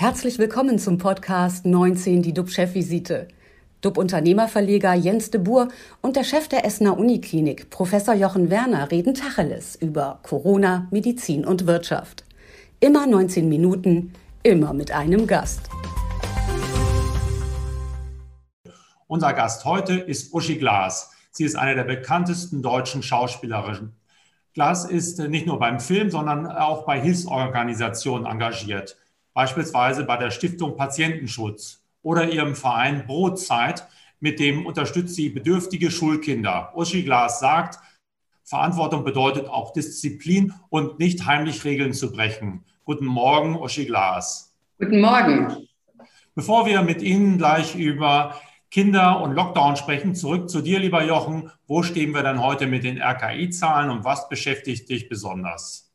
Herzlich willkommen zum Podcast 19, die DUB-Chefvisite. DUB-Unternehmerverleger Jens de Boer und der Chef der Essener Uniklinik, Professor Jochen Werner, reden Tacheles über Corona, Medizin und Wirtschaft. Immer 19 Minuten, immer mit einem Gast. Unser Gast heute ist Uschi Glas. Sie ist eine der bekanntesten deutschen Schauspielerinnen. Glas ist nicht nur beim Film, sondern auch bei Hilfsorganisationen engagiert, beispielsweise bei der Stiftung Patientenschutz oder ihrem Verein Brotzeit, mit dem unterstützt sie bedürftige Schulkinder. Uschi Glas sagt, Verantwortung bedeutet auch Disziplin und nicht heimlich Regeln zu brechen. Guten Morgen, Uschi Glas. Guten Morgen. Bevor wir mit Ihnen gleich über Kinder und Lockdown sprechen, zurück zu dir, lieber Jochen. Wo stehen wir denn heute mit den RKI-Zahlen und was beschäftigt dich besonders?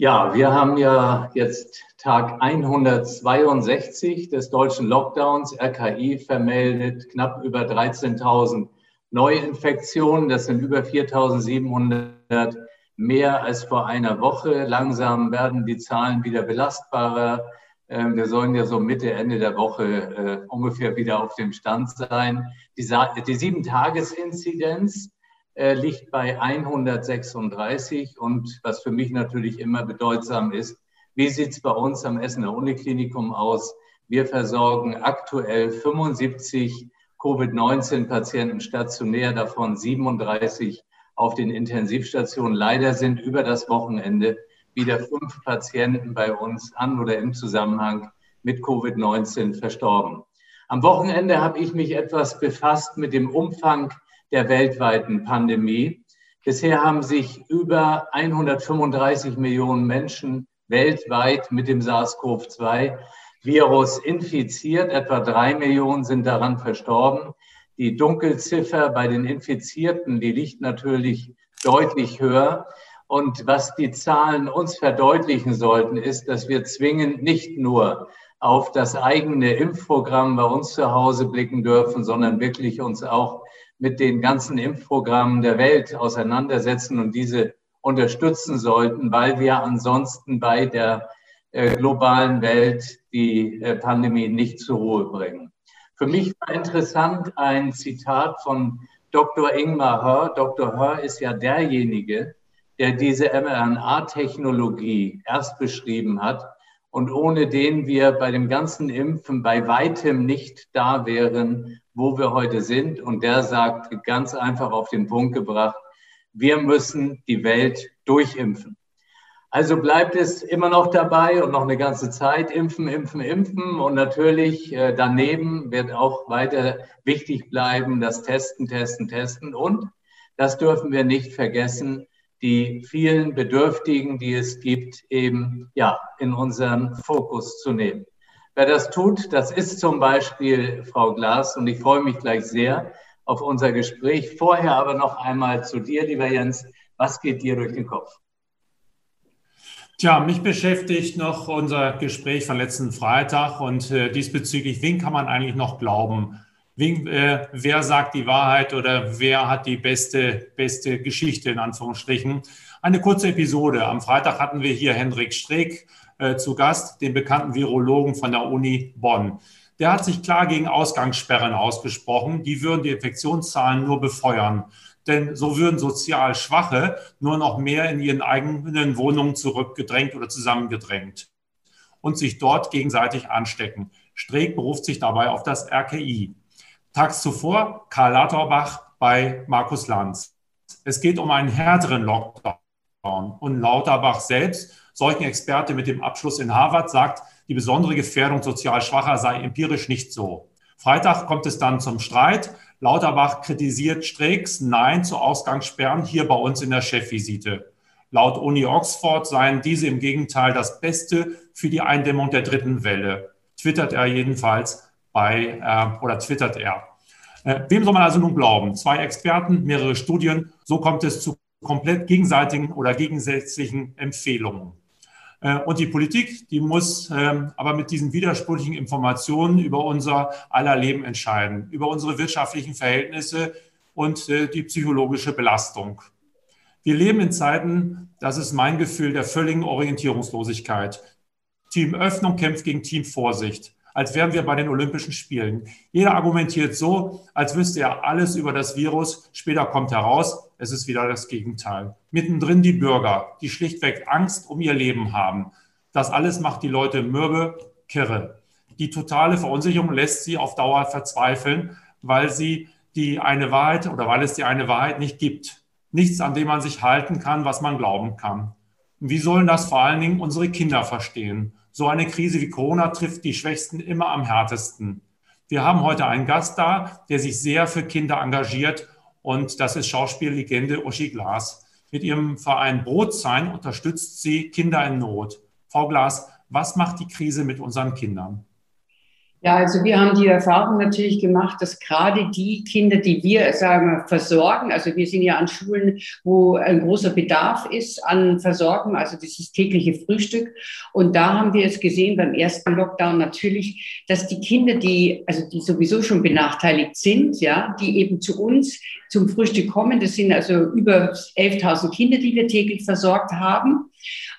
Ja, wir haben ja jetzt Tag 162 des deutschen Lockdowns. RKI vermeldet knapp über 13.000 Neuinfektionen. Das sind über 4.700 mehr als vor einer Woche. Langsam werden die Zahlen wieder belastbarer. Ähm, wir sollen ja so Mitte, Ende der Woche äh, ungefähr wieder auf dem Stand sein. Die, die Sieben-Tages-Inzidenz liegt bei 136 und was für mich natürlich immer bedeutsam ist, wie sieht es bei uns am Essener Uniklinikum aus? Wir versorgen aktuell 75 Covid-19-Patienten stationär, davon 37 auf den Intensivstationen. Leider sind über das Wochenende wieder fünf Patienten bei uns an oder im Zusammenhang mit Covid-19 verstorben. Am Wochenende habe ich mich etwas befasst mit dem Umfang der weltweiten Pandemie. Bisher haben sich über 135 Millionen Menschen weltweit mit dem SARS-CoV-2-Virus infiziert. Etwa drei Millionen sind daran verstorben. Die Dunkelziffer bei den Infizierten, die liegt natürlich deutlich höher. Und was die Zahlen uns verdeutlichen sollten, ist, dass wir zwingend nicht nur auf das eigene Impfprogramm bei uns zu Hause blicken dürfen, sondern wirklich uns auch mit den ganzen Impfprogrammen der Welt auseinandersetzen und diese unterstützen sollten, weil wir ansonsten bei der äh, globalen Welt die äh, Pandemie nicht zur Ruhe bringen. Für mich war interessant ein Zitat von Dr. Ingmar Hör. Dr. Hör ist ja derjenige, der diese mRNA-Technologie erst beschrieben hat und ohne den wir bei dem ganzen Impfen bei weitem nicht da wären, wo wir heute sind. Und der sagt ganz einfach auf den Punkt gebracht, wir müssen die Welt durchimpfen. Also bleibt es immer noch dabei und noch eine ganze Zeit impfen, impfen, impfen. Und natürlich äh, daneben wird auch weiter wichtig bleiben, das Testen, Testen, Testen. Und das dürfen wir nicht vergessen, die vielen Bedürftigen, die es gibt, eben ja in unseren Fokus zu nehmen. Wer das tut, das ist zum Beispiel Frau Glas und ich freue mich gleich sehr auf unser Gespräch. Vorher aber noch einmal zu dir, lieber Jens. Was geht dir durch den Kopf? Tja, mich beschäftigt noch unser Gespräch von letzten Freitag und äh, diesbezüglich, wen kann man eigentlich noch glauben? Wen, äh, wer sagt die Wahrheit oder wer hat die beste, beste Geschichte in Anführungsstrichen? Eine kurze Episode. Am Freitag hatten wir hier Hendrik Streeck äh, zu Gast, den bekannten Virologen von der Uni Bonn. Der hat sich klar gegen Ausgangssperren ausgesprochen. Die würden die Infektionszahlen nur befeuern. Denn so würden sozial Schwache nur noch mehr in ihren eigenen Wohnungen zurückgedrängt oder zusammengedrängt und sich dort gegenseitig anstecken. Streeck beruft sich dabei auf das RKI. Tags zuvor Karl Lauterbach bei Markus Lanz. Es geht um einen härteren Lockdown. Und Lauterbach selbst, solchen Experte mit dem Abschluss in Harvard, sagt, die besondere Gefährdung sozial Schwacher sei empirisch nicht so. Freitag kommt es dann zum Streit. Lauterbach kritisiert Streiks Nein zu Ausgangssperren hier bei uns in der Chefvisite. Laut Uni Oxford seien diese im Gegenteil das Beste für die Eindämmung der dritten Welle. Twittert er jedenfalls bei, äh, oder twittert er. Äh, wem soll man also nun glauben? Zwei Experten, mehrere Studien. So kommt es zu komplett gegenseitigen oder gegensätzlichen Empfehlungen. Äh, und die Politik, die muss ähm, aber mit diesen widersprüchlichen Informationen über unser aller Leben entscheiden, über unsere wirtschaftlichen Verhältnisse und äh, die psychologische Belastung. Wir leben in Zeiten, das ist mein Gefühl, der völligen Orientierungslosigkeit. Team Öffnung kämpft gegen Team Vorsicht, als wären wir bei den Olympischen Spielen. Jeder argumentiert so, als wüsste er alles über das Virus. Später kommt heraus, es ist wieder das Gegenteil. Mittendrin die Bürger, die schlichtweg Angst um ihr Leben haben. Das alles macht die Leute mürbe, kirre. Die totale Verunsicherung lässt sie auf Dauer verzweifeln, weil sie die eine Wahrheit oder weil es die eine Wahrheit nicht gibt. Nichts, an dem man sich halten kann, was man glauben kann. Wie sollen das vor allen Dingen unsere Kinder verstehen? So eine Krise wie Corona trifft die Schwächsten immer am härtesten. Wir haben heute einen Gast da, der sich sehr für Kinder engagiert und das ist Schauspiellegende Uschi Glas. Mit ihrem Verein Brotsein unterstützt sie Kinder in Not. Frau Glas, was macht die Krise mit unseren Kindern? Ja, also wir haben die Erfahrung natürlich gemacht, dass gerade die Kinder, die wir sagen versorgen, also wir sind ja an Schulen, wo ein großer Bedarf ist an Versorgung, also dieses tägliche Frühstück. Und da haben wir es gesehen beim ersten Lockdown natürlich, dass die Kinder, die also die sowieso schon benachteiligt sind, ja, die eben zu uns zum Frühstück kommen, das sind also über 11.000 Kinder, die wir täglich versorgt haben.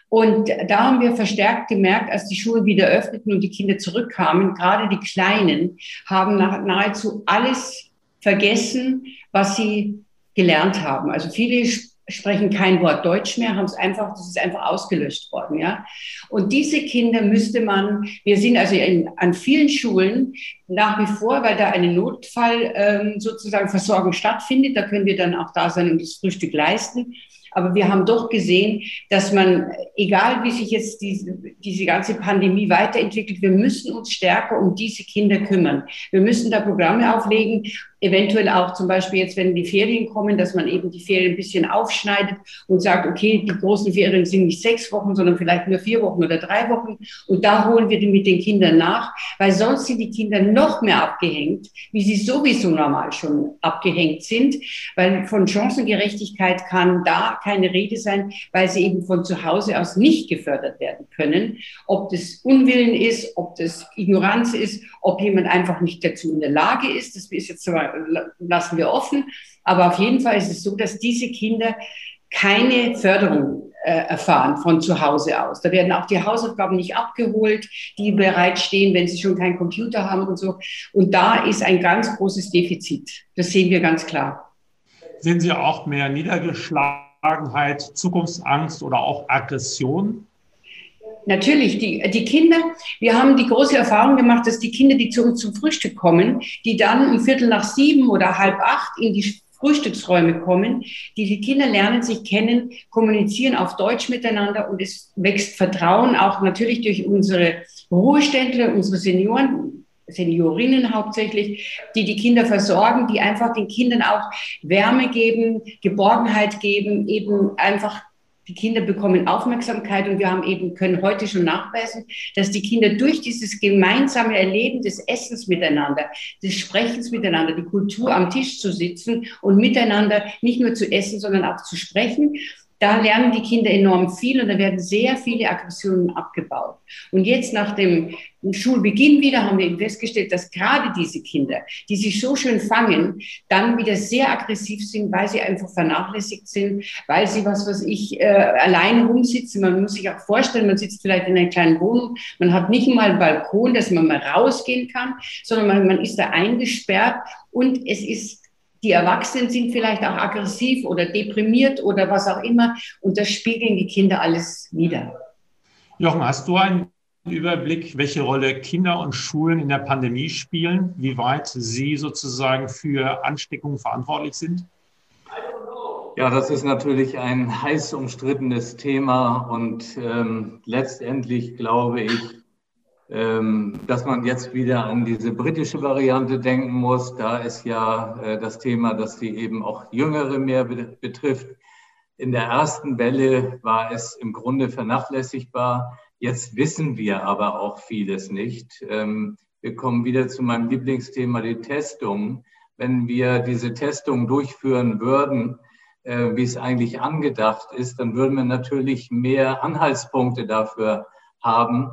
Und da haben wir verstärkt gemerkt, als die Schulen wieder öffneten und die Kinder zurückkamen, gerade die Kleinen haben nahezu alles vergessen, was sie gelernt haben. Also viele sprechen kein Wort Deutsch mehr, haben es einfach, das ist einfach ausgelöscht worden, ja. Und diese Kinder müsste man, wir sind also in, an vielen Schulen nach wie vor, weil da eine Notfall ähm, sozusagen Versorgung stattfindet, da können wir dann auch da sein und das Frühstück leisten. Aber wir haben doch gesehen, dass man, egal wie sich jetzt diese, diese ganze Pandemie weiterentwickelt, wir müssen uns stärker um diese Kinder kümmern. Wir müssen da Programme auflegen, eventuell auch zum Beispiel jetzt, wenn die Ferien kommen, dass man eben die Ferien ein bisschen aufschneidet und sagt, okay, die großen Ferien sind nicht sechs Wochen, sondern vielleicht nur vier Wochen oder drei Wochen. Und da holen wir die mit den Kindern nach, weil sonst sind die Kinder noch mehr abgehängt, wie sie sowieso normal schon abgehängt sind, weil von Chancengerechtigkeit kann da keine Rede sein, weil sie eben von zu Hause aus nicht gefördert werden können. Ob das Unwillen ist, ob das Ignoranz ist, ob jemand einfach nicht dazu in der Lage ist, das ist jetzt zwar lassen wir offen. Aber auf jeden Fall ist es so, dass diese Kinder keine Förderung äh, erfahren von zu Hause aus. Da werden auch die Hausaufgaben nicht abgeholt, die bereitstehen, wenn sie schon keinen Computer haben und so. Und da ist ein ganz großes Defizit. Das sehen wir ganz klar. Sehen Sie auch mehr Niedergeschlagenheit, Zukunftsangst oder auch Aggression? Natürlich, die, die Kinder, wir haben die große Erfahrung gemacht, dass die Kinder, die zu uns zum Frühstück kommen, die dann um Viertel nach sieben oder halb acht in die Frühstücksräume kommen. Diese Kinder lernen sich kennen, kommunizieren auf Deutsch miteinander und es wächst Vertrauen auch natürlich durch unsere Ruheständler, unsere Senioren, Seniorinnen hauptsächlich, die die Kinder versorgen, die einfach den Kindern auch Wärme geben, Geborgenheit geben, eben einfach die Kinder bekommen Aufmerksamkeit und wir haben eben, können heute schon nachweisen, dass die Kinder durch dieses gemeinsame Erleben des Essens miteinander, des Sprechens miteinander, die Kultur am Tisch zu sitzen und miteinander nicht nur zu essen, sondern auch zu sprechen, da lernen die Kinder enorm viel und da werden sehr viele Aggressionen abgebaut. Und jetzt nach dem Schulbeginn wieder haben wir festgestellt, dass gerade diese Kinder, die sich so schön fangen, dann wieder sehr aggressiv sind, weil sie einfach vernachlässigt sind, weil sie was, was ich äh, allein rumsitzen. Man muss sich auch vorstellen, man sitzt vielleicht in einer kleinen Wohnung, man hat nicht mal einen Balkon, dass man mal rausgehen kann, sondern man, man ist da eingesperrt und es ist die Erwachsenen sind vielleicht auch aggressiv oder deprimiert oder was auch immer. Und das spiegeln die Kinder alles wieder. Jochen, hast du einen Überblick, welche Rolle Kinder und Schulen in der Pandemie spielen, wie weit sie sozusagen für Ansteckungen verantwortlich sind? Ja, das ist natürlich ein heiß umstrittenes Thema und ähm, letztendlich glaube ich, dass man jetzt wieder an diese britische Variante denken muss. Da ist ja äh, das Thema, dass die eben auch Jüngere mehr betrifft. In der ersten Welle war es im Grunde vernachlässigbar. Jetzt wissen wir aber auch vieles nicht. Ähm, wir kommen wieder zu meinem Lieblingsthema, die Testung. Wenn wir diese Testung durchführen würden, äh, wie es eigentlich angedacht ist, dann würden wir natürlich mehr Anhaltspunkte dafür haben.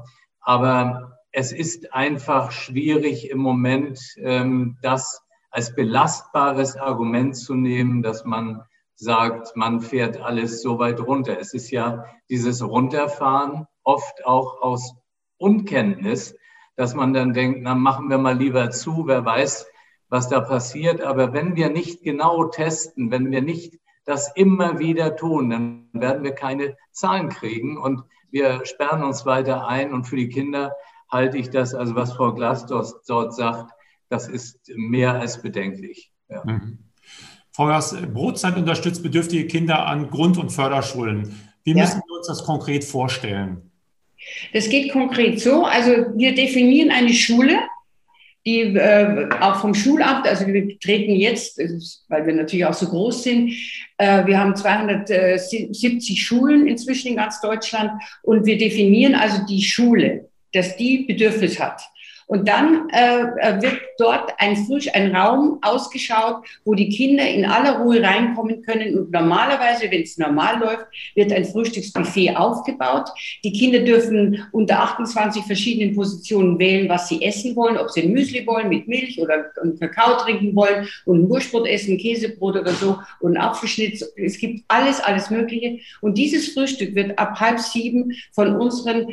Aber es ist einfach schwierig im Moment, ähm, das als belastbares Argument zu nehmen, dass man sagt, man fährt alles so weit runter. Es ist ja dieses Runterfahren oft auch aus Unkenntnis, dass man dann denkt, na machen wir mal lieber zu, wer weiß, was da passiert. Aber wenn wir nicht genau testen, wenn wir nicht das immer wieder tun, dann werden wir keine Zahlen kriegen und wir sperren uns weiter ein. Und für die Kinder halte ich das, also was Frau Glasdorf dort sagt, das ist mehr als bedenklich. Ja. Mhm. Frau Gas, Brotzeit unterstützt bedürftige Kinder an Grund- und Förderschulen. Wie ja. müssen wir uns das konkret vorstellen? Das geht konkret so. Also wir definieren eine Schule die äh, auch vom Schulamt, also wir treten jetzt, weil wir natürlich auch so groß sind, äh, wir haben 270 Schulen inzwischen in ganz Deutschland und wir definieren also die Schule, dass die Bedürfnis hat. Und dann äh, äh, wird dort ein, Frisch, ein Raum ausgeschaut, wo die Kinder in aller Ruhe reinkommen können. Und normalerweise, wenn es normal läuft, wird ein Frühstücksbuffet aufgebaut. Die Kinder dürfen unter 28 verschiedenen Positionen wählen, was sie essen wollen, ob sie ein Müsli wollen mit Milch oder einen Kakao trinken wollen und ein Wurstbrot essen, Käsebrot oder so und einen Apfelschnitt. Es gibt alles, alles Mögliche. Und dieses Frühstück wird ab halb sieben von unseren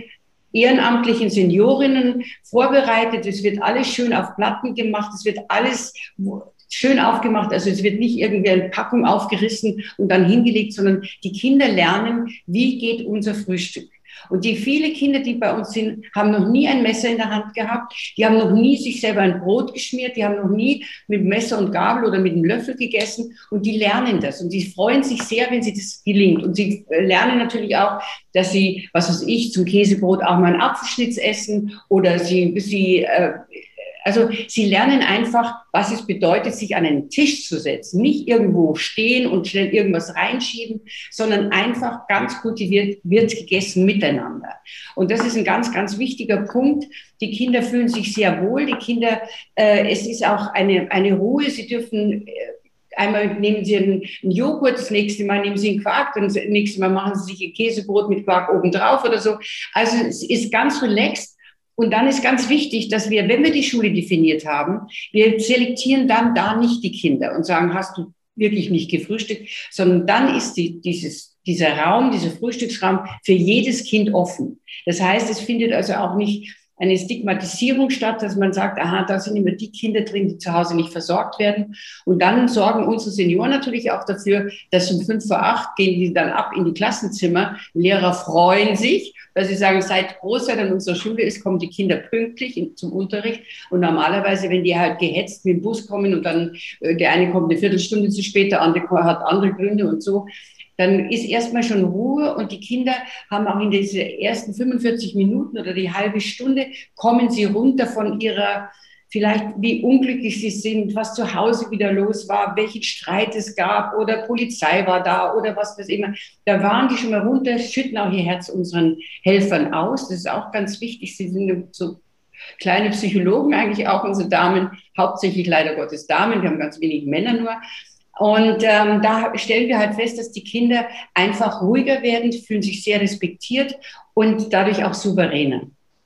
ehrenamtlichen Seniorinnen vorbereitet. Es wird alles schön auf Platten gemacht. Es wird alles schön aufgemacht. Also es wird nicht irgendwie eine Packung aufgerissen und dann hingelegt, sondern die Kinder lernen, wie geht unser Frühstück. Und die viele Kinder, die bei uns sind, haben noch nie ein Messer in der Hand gehabt. Die haben noch nie sich selber ein Brot geschmiert. Die haben noch nie mit Messer und Gabel oder mit einem Löffel gegessen. Und die lernen das. Und die freuen sich sehr, wenn sie das gelingt. Und sie äh, lernen natürlich auch, dass sie, was weiß ich, zum Käsebrot auch mal einen Apfelschnitz essen oder sie, sie äh, also sie lernen einfach, was es bedeutet, sich an einen Tisch zu setzen. Nicht irgendwo stehen und schnell irgendwas reinschieben, sondern einfach ganz kultiviert wird gegessen miteinander. Und das ist ein ganz, ganz wichtiger Punkt. Die Kinder fühlen sich sehr wohl. Die Kinder, äh, es ist auch eine, eine Ruhe. Sie dürfen äh, Einmal nehmen Sie einen, Joghurt, das nächste Mal nehmen Sie einen Quark, dann das nächste Mal machen Sie sich ein Käsebrot mit Quark obendrauf oder so. Also es ist ganz relaxed und dann ist ganz wichtig, dass wir, wenn wir die Schule definiert haben, wir selektieren dann da nicht die Kinder und sagen, hast du wirklich nicht gefrühstückt, sondern dann ist die, dieses, dieser Raum, dieser Frühstücksraum für jedes Kind offen. Das heißt, es findet also auch nicht eine Stigmatisierung statt, dass man sagt, aha, da sind immer die Kinder drin, die zu Hause nicht versorgt werden. Und dann sorgen unsere Senioren natürlich auch dafür, dass um fünf vor acht gehen die dann ab in die Klassenzimmer. Lehrer freuen sich, weil sie sagen, seit Großteil an unserer Schule ist, kommen die Kinder pünktlich zum Unterricht. Und normalerweise, wenn die halt gehetzt mit dem Bus kommen und dann äh, der eine kommt eine Viertelstunde zu spät, der andere hat andere Gründe und so, dann ist erstmal schon Ruhe und die Kinder haben auch in diese ersten 45 Minuten oder die halbe Stunde kommen sie runter von ihrer vielleicht wie unglücklich sie sind, was zu Hause wieder los war, welchen Streit es gab oder Polizei war da oder was weiß immer. Da waren die schon mal runter, schütten auch ihr Herz unseren Helfern aus. Das ist auch ganz wichtig. Sie sind so kleine Psychologen eigentlich auch, unsere Damen, hauptsächlich leider Gottes Damen, wir haben ganz wenig Männer nur. Und ähm, da stellen wir halt fest, dass die Kinder einfach ruhiger werden, fühlen sich sehr respektiert und dadurch auch souveräner.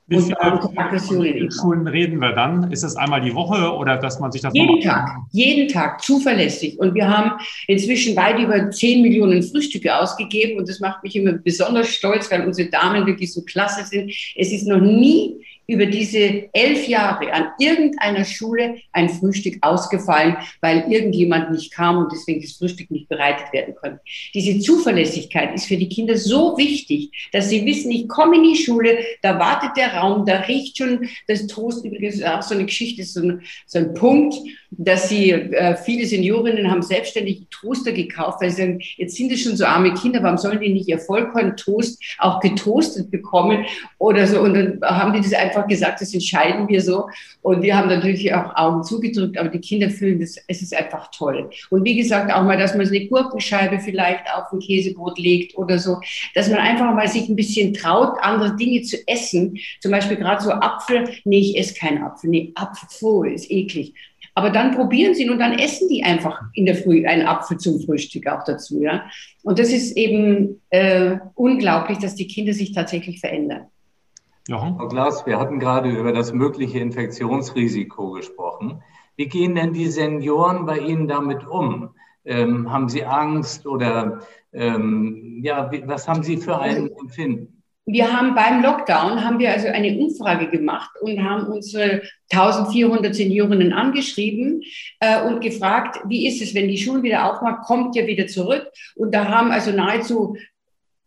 Wie viele Schulen reden wir dann? Ist das einmal die Woche oder dass man sich das Jeden Tag, jeden Tag, zuverlässig. Und wir haben inzwischen weit über 10 Millionen Frühstücke ausgegeben und das macht mich immer besonders stolz, weil unsere Damen wirklich so klasse sind. Es ist noch nie über diese elf Jahre an irgendeiner Schule ein Frühstück ausgefallen, weil irgendjemand nicht kam und deswegen das Frühstück nicht bereitet werden konnte. Diese Zuverlässigkeit ist für die Kinder so wichtig, dass sie wissen, ich komme in die Schule, da wartet der Raum, da riecht schon das Toast. Übrigens auch so eine Geschichte, so ein, so ein Punkt, dass sie, äh, viele Seniorinnen haben selbstständig Toaster gekauft, weil sie sagen, jetzt sind es schon so arme Kinder, warum sollen die nicht ihr Vollkorn-Toast auch getoastet bekommen oder so? Und dann haben die das einfach gesagt, das entscheiden wir so. Und wir haben natürlich auch Augen zugedrückt, aber die Kinder fühlen das, es ist einfach toll. Und wie gesagt, auch mal, dass man eine Gurkenscheibe vielleicht auf ein Käsebrot legt oder so, dass man einfach mal sich ein bisschen traut, andere Dinge zu essen. Zum Beispiel gerade so Apfel. Nee, ich esse keinen Apfel. Nee, Apfel, ist eklig. Aber dann probieren sie ihn und dann essen die einfach in der Früh einen Apfel zum Frühstück auch dazu. Ja? Und das ist eben äh, unglaublich, dass die Kinder sich tatsächlich verändern. Jochen? Frau Glas, wir hatten gerade über das mögliche Infektionsrisiko gesprochen. Wie gehen denn die Senioren bei Ihnen damit um? Ähm, haben Sie Angst oder ähm, ja, wie, was haben Sie für ein Empfinden? Wir haben beim Lockdown, haben wir also eine Umfrage gemacht und haben unsere 1400 Seniorinnen angeschrieben äh, und gefragt, wie ist es, wenn die Schulen wieder aufmachen, kommt ihr wieder zurück? Und da haben also nahezu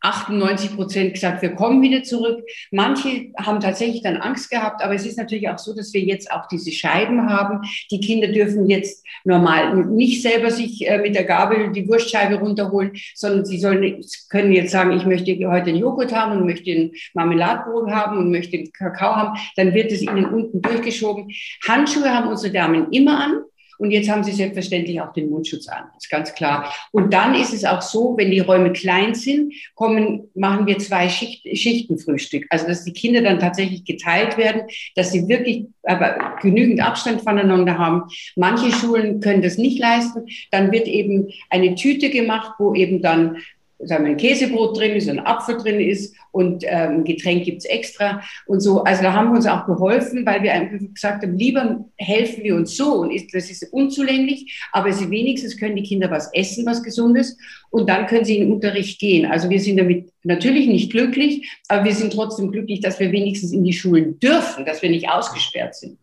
98 Prozent gesagt, wir kommen wieder zurück. Manche haben tatsächlich dann Angst gehabt, aber es ist natürlich auch so, dass wir jetzt auch diese Scheiben haben. Die Kinder dürfen jetzt normal nicht selber sich äh, mit der Gabel die Wurstscheibe runterholen, sondern sie sollen, können jetzt sagen, ich möchte heute einen Joghurt haben und möchte ein Marmeladbrot haben und möchte einen Kakao haben. Dann wird es ihnen unten durchgeschoben. Handschuhe haben unsere Damen immer an. Und jetzt haben sie selbstverständlich auch den Mundschutz an. Das ist ganz klar. Und dann ist es auch so, wenn die Räume klein sind, kommen, machen wir zwei Schicht, Schichten Frühstück. Also, dass die Kinder dann tatsächlich geteilt werden, dass sie wirklich aber genügend Abstand voneinander haben. Manche Schulen können das nicht leisten. Dann wird eben eine Tüte gemacht, wo eben dann sagen wir, ein Käsebrot drin ist, ein Apfel drin ist und ähm, Getränk gibt's extra und so. Also da haben wir uns auch geholfen, weil wir einfach gesagt haben, lieber helfen wir uns so und ist, das ist unzulänglich, aber sie wenigstens können die Kinder was essen, was Gesundes und dann können sie in den Unterricht gehen. Also wir sind damit natürlich nicht glücklich, aber wir sind trotzdem glücklich, dass wir wenigstens in die Schulen dürfen, dass wir nicht ausgesperrt sind.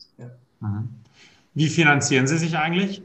Mhm. Wie finanzieren Sie sich eigentlich?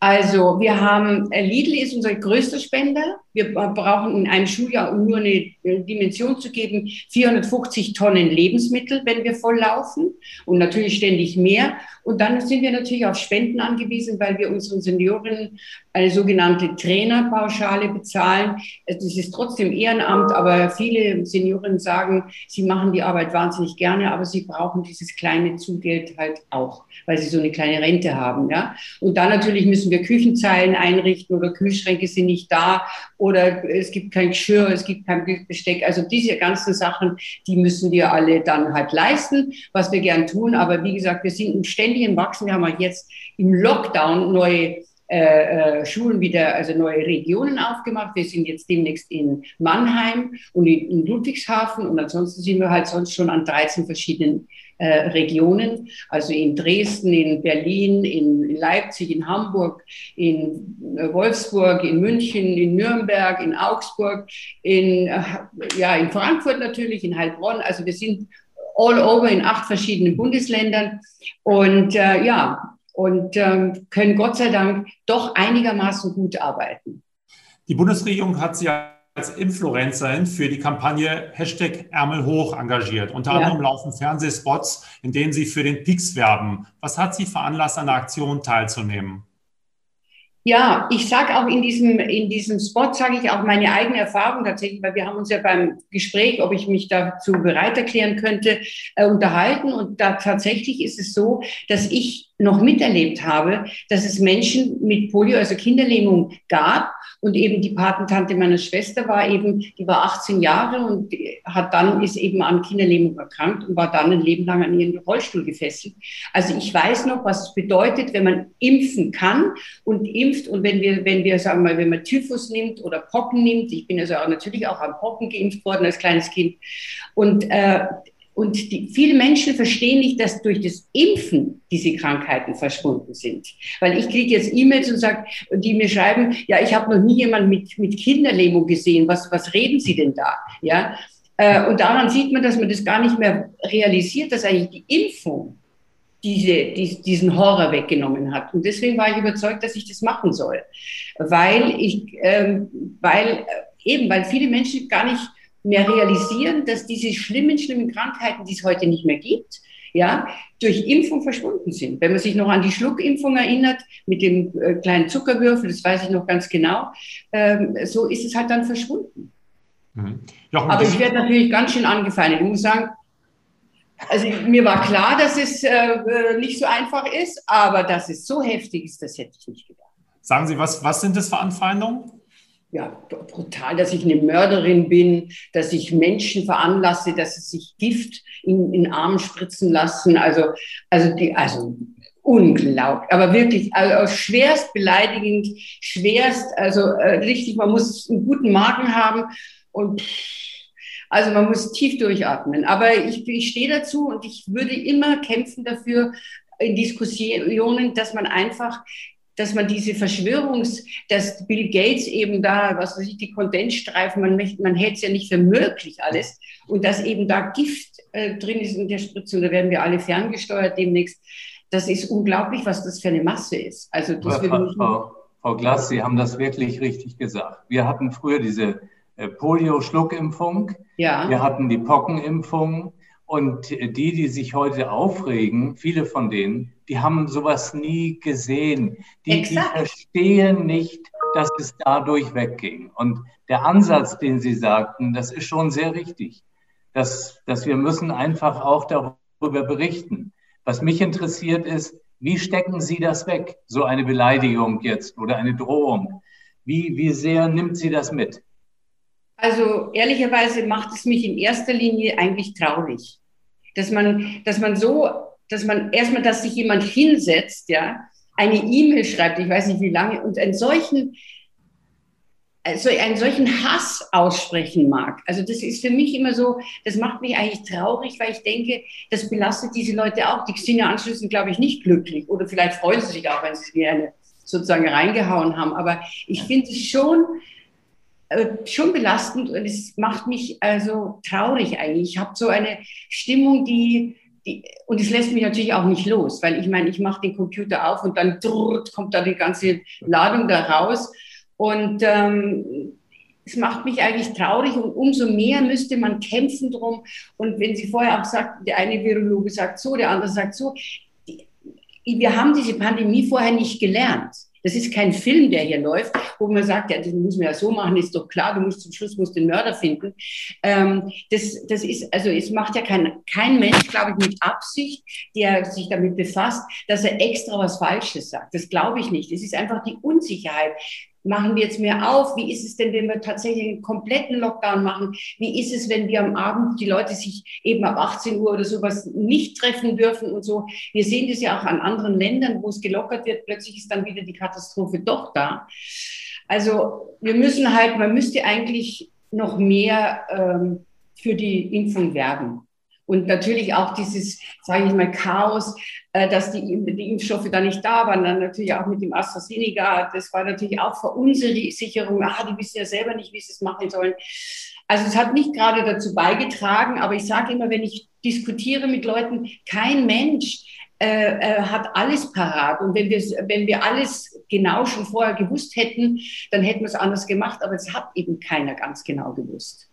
Also wir haben, äh, Lidl ist unser größter Spender. Wir brauchen in einem Schuljahr, um nur eine äh, Dimension zu geben, 450 Tonnen Lebensmittel, wenn wir voll laufen und natürlich ständig mehr. Und dann sind wir natürlich auf Spenden angewiesen, weil wir unseren Senioren eine sogenannte Trainerpauschale bezahlen. Das ist trotzdem Ehrenamt, aber viele Senioren sagen, sie machen die Arbeit wahnsinnig gerne, aber sie brauchen dieses kleine Zugeld halt auch, weil sie so eine kleine Rente haben. Ja? Und dann natürlich müssen wir Küchenzeilen einrichten oder Kühlschränke sind nicht da oder es gibt kein Geschirr, es gibt kein Besteck. Also diese ganzen Sachen, die müssen wir alle dann halt leisten, was wir gern tun. Aber wie gesagt, wir sind im ständigen Wachsen. Wir haben auch jetzt im Lockdown neue äh, äh, Schulen wieder, also neue Regionen aufgemacht. Wir sind jetzt demnächst in Mannheim und in, Ludwigshafen und ansonsten sind wir halt sonst schon an 13 verschiedenen äh, Regionen, also in Dresden, in Berlin, in Leipzig, in Hamburg, in äh, Wolfsburg, in München, in Nürnberg, in Augsburg, in, äh, ja, in Frankfurt natürlich, in Heilbronn. Also wir sind all over in acht verschiedenen Bundesländern und äh, ja, und ähm, können Gott sei Dank doch einigermaßen gut arbeiten. Die Bundesregierung hat sich als Influencerin für die Kampagne Hashtag Ärmel hoch engagiert. Unter ja. anderem laufen Fernsehspots, in denen Sie für den PIX werben. Was hat Sie veranlasst, an der Aktion teilzunehmen? Ja, ich sage auch in diesem, in diesem Spot, sage ich auch meine eigene Erfahrung tatsächlich, weil wir haben uns ja beim Gespräch, ob ich mich dazu bereit erklären könnte, äh, unterhalten. Und da tatsächlich ist es so, dass ich noch miterlebt habe, dass es Menschen mit Polio, also Kinderlähmung gab. Und eben die Patentante meiner Schwester war eben, die war 18 Jahre und hat dann, ist eben an Kinderlähmung erkrankt und war dann ein Leben lang an ihren Rollstuhl gefesselt. Also ich weiß noch, was es bedeutet, wenn man impfen kann und impft. Und wenn wir, wenn wir, sagen mal, wenn man Typhus nimmt oder Pocken nimmt, ich bin also auch natürlich auch an Pocken geimpft worden als kleines Kind. Und äh, und die, viele Menschen verstehen nicht, dass durch das Impfen diese Krankheiten verschwunden sind. Weil ich kriege jetzt E-Mails und sag, die mir schreiben, ja, ich habe noch nie jemanden mit, mit Kinderlähmung gesehen. Was, was reden Sie denn da? Ja. Äh, und daran sieht man, dass man das gar nicht mehr realisiert, dass eigentlich die Impfung diese, die, diesen Horror weggenommen hat. Und deswegen war ich überzeugt, dass ich das machen soll. Weil ich, ähm, weil äh, eben, weil viele Menschen gar nicht mehr realisieren, dass diese schlimmen, schlimmen Krankheiten, die es heute nicht mehr gibt, ja, durch Impfung verschwunden sind. Wenn man sich noch an die Schluckimpfung erinnert, mit dem äh, kleinen Zuckerwürfel, das weiß ich noch ganz genau, ähm, so ist es halt dann verschwunden. Mhm. Jochen, Aber ich werde natürlich ganz schön angefeindet. Ich muss sagen, also mir war klar, dass es äh, äh, nicht so einfach ist, aber dass es so heftig ist, das hätte ich nicht gedacht. Sagen Sie, was, was sind das für Anfeindungen? Ja, brutal, dass ich eine Mörderin bin, dass ich Menschen veranlasse, dass sie sich Gift in, in den Arm spritzen lassen. Also, also die, also unglaublich, aber wirklich, also schwerst beleidigend, schwerst, also äh, richtig, man muss einen guten Magen haben und also man muss tief durchatmen. Aber ich, ich stehe dazu und ich würde immer kämpfen dafür in Diskussionen, dass man einfach dass man diese Verschwörungs, dass Bill Gates eben da, was weiß ich, die Kondensstreifen, man, möchte, man hält es ja nicht für möglich alles und dass eben da Gift äh, drin ist in der Spritze und da werden wir alle ferngesteuert demnächst. Das ist unglaublich, was das für eine Masse ist. Also das Frau, Frau, Frau Glass, Sie haben das wirklich richtig gesagt. Wir hatten früher diese äh, Polio-Schluckimpfung, ja. wir hatten die Pockenimpfung und die, die sich heute aufregen, viele von denen, die haben sowas nie gesehen. Die, die, verstehen nicht, dass es dadurch wegging. Und der Ansatz, den Sie sagten, das ist schon sehr richtig. Dass, dass wir müssen einfach auch darüber berichten. Was mich interessiert ist, wie stecken Sie das weg, so eine Beleidigung jetzt oder eine Drohung? Wie, wie sehr nimmt Sie das mit? Also ehrlicherweise macht es mich in erster Linie eigentlich traurig, dass man, dass man so, dass man erstmal, dass sich jemand hinsetzt, ja, eine E-Mail schreibt, ich weiß nicht wie lange, und einen solchen, also einen solchen Hass aussprechen mag. Also das ist für mich immer so, das macht mich eigentlich traurig, weil ich denke, das belastet diese Leute auch. Die sind ja anschließend, glaube ich, nicht glücklich oder vielleicht freuen sie sich auch, wenn sie mir eine sozusagen reingehauen haben. Aber ich finde es schon, äh, schon belastend und es macht mich also traurig eigentlich. Ich habe so eine Stimmung, die, die, und es lässt mich natürlich auch nicht los, weil ich meine, ich mache den Computer auf und dann drrrt, kommt da die ganze Ladung da raus und ähm, es macht mich eigentlich traurig und umso mehr müsste man kämpfen drum. Und wenn Sie vorher auch sagten, der eine Virologe sagt so, der andere sagt so, die, wir haben diese Pandemie vorher nicht gelernt. Das ist kein Film, der hier läuft, wo man sagt, ja, das muss man ja so machen, ist doch klar, du musst zum Schluss musst den Mörder finden. Ähm, das, das ist, also es macht ja kein, kein Mensch, glaube ich, mit Absicht, der sich damit befasst, dass er extra was Falsches sagt. Das glaube ich nicht. Es ist einfach die Unsicherheit machen wir jetzt mehr auf? Wie ist es denn, wenn wir tatsächlich einen kompletten Lockdown machen? Wie ist es, wenn wir am Abend die Leute sich eben ab 18 Uhr oder sowas nicht treffen dürfen und so? Wir sehen das ja auch an anderen Ländern, wo es gelockert wird. Plötzlich ist dann wieder die Katastrophe doch da. Also wir müssen halt, man müsste eigentlich noch mehr ähm, für die Impfung werben. Und natürlich auch dieses, sage ich mal, Chaos, äh, dass die, die Impfstoffe da nicht da waren. Dann natürlich auch mit dem AstraZeneca. Das war natürlich auch Verunsicherung. Ah, die wissen ja selber nicht, wie sie es machen sollen. Also es hat nicht gerade dazu beigetragen, aber ich sage immer, wenn ich diskutiere mit Leuten, kein Mensch äh, äh, hat alles parat. Und wenn wir, wenn wir alles genau schon vorher gewusst hätten, dann hätten wir es anders gemacht. Aber es hat eben keiner ganz genau gewusst.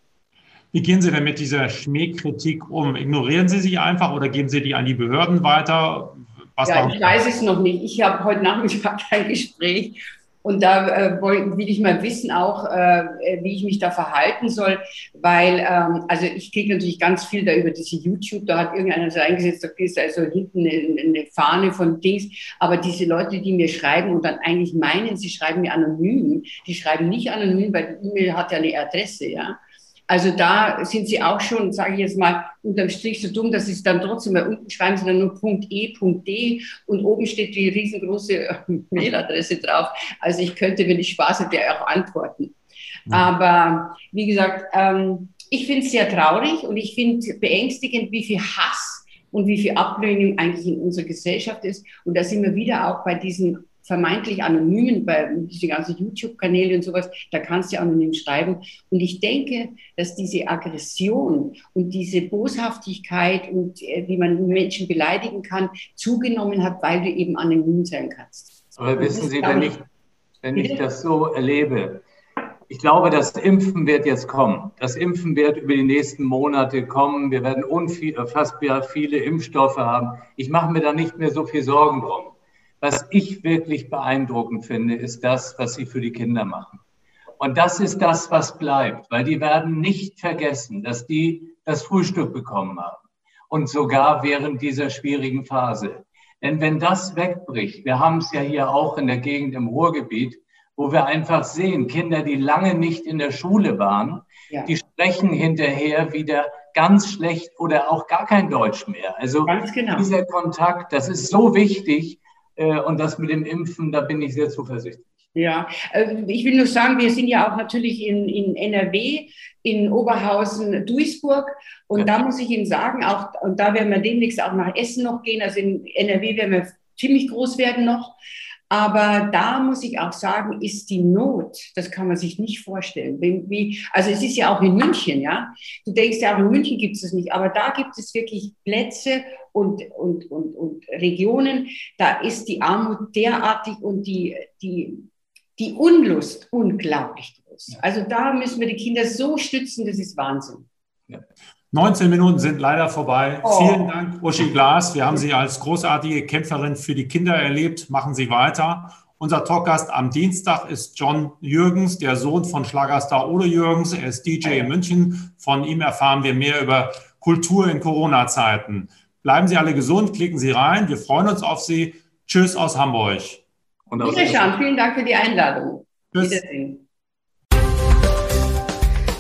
Wie gehen Sie denn mit dieser Schmähkritik um? Ignorieren Sie sie einfach oder geben Sie die an die Behörden weiter? Was ja, ich weiß es noch nicht. Ich habe heute Nachmittag ein Gespräch und da äh, will ich mal wissen auch, äh, wie ich mich da verhalten soll, weil ähm, also ich kriege natürlich ganz viel da über diese YouTube, da hat irgendeiner so eingesetzt, da ist also hinten eine, eine Fahne von Dings, aber diese Leute, die mir schreiben und dann eigentlich meinen, sie schreiben mir anonym, die schreiben nicht anonym, weil die E-Mail hat ja eine Adresse, ja. Also da sind sie auch schon, sage ich jetzt mal, unterm Strich so dumm, dass sie es dann trotzdem, weil unten schreiben sie dann nur Punkt E, Punkt D und oben steht die riesengroße Mailadresse drauf. Also ich könnte, wenn ich Spaß hätte, auch antworten. Mhm. Aber wie gesagt, ähm, ich finde es sehr traurig und ich finde beängstigend, wie viel Hass und wie viel Ablehnung eigentlich in unserer Gesellschaft ist. Und da sind wir wieder auch bei diesen vermeintlich anonymen, bei diese ganzen YouTube-Kanäle und sowas, da kannst du anonym schreiben. Und ich denke, dass diese Aggression und diese Boshaftigkeit und äh, wie man Menschen beleidigen kann, zugenommen hat, weil du eben anonym sein kannst. Aber wissen Sie, wenn ich, wenn ich das so erlebe, ich glaube, das Impfen wird jetzt kommen. Das Impfen wird über die nächsten Monate kommen. Wir werden unfassbar viele Impfstoffe haben. Ich mache mir da nicht mehr so viel Sorgen drum. Was ich wirklich beeindruckend finde, ist das, was sie für die Kinder machen. Und das ist das, was bleibt, weil die werden nicht vergessen, dass die das Frühstück bekommen haben. Und sogar während dieser schwierigen Phase. Denn wenn das wegbricht, wir haben es ja hier auch in der Gegend im Ruhrgebiet, wo wir einfach sehen, Kinder, die lange nicht in der Schule waren, ja. die sprechen hinterher wieder ganz schlecht oder auch gar kein Deutsch mehr. Also genau. dieser Kontakt, das ist so wichtig, und das mit dem Impfen, da bin ich sehr zuversichtlich. Ja, äh, ich will nur sagen, wir sind ja auch natürlich in, in NRW, in Oberhausen, Duisburg. Und ja. da muss ich Ihnen sagen, auch, und da werden wir demnächst auch nach Essen noch gehen. Also in NRW werden wir ziemlich groß werden noch. Aber da muss ich auch sagen, ist die Not, das kann man sich nicht vorstellen. Wie, also es ist ja auch in München, ja. Du denkst ja auch in München gibt es das nicht, aber da gibt es wirklich Plätze und, und, und, und Regionen, da ist die Armut derartig und die, die, die Unlust unglaublich groß. Also da müssen wir die Kinder so stützen, das ist Wahnsinn. Ja. 19 Minuten sind leider vorbei. Oh. Vielen Dank, Uschi Glas. Wir haben Sie als großartige Kämpferin für die Kinder erlebt. Machen Sie weiter. Unser Talkgast am Dienstag ist John Jürgens, der Sohn von Schlagerstar Ole Jürgens. Er ist DJ in München. Von ihm erfahren wir mehr über Kultur in Corona-Zeiten. Bleiben Sie alle gesund, klicken Sie rein. Wir freuen uns auf Sie. Tschüss aus Hamburg. Und aus Wiederschauen. Vielen Dank für die Einladung. Tschüss. Wiedersehen.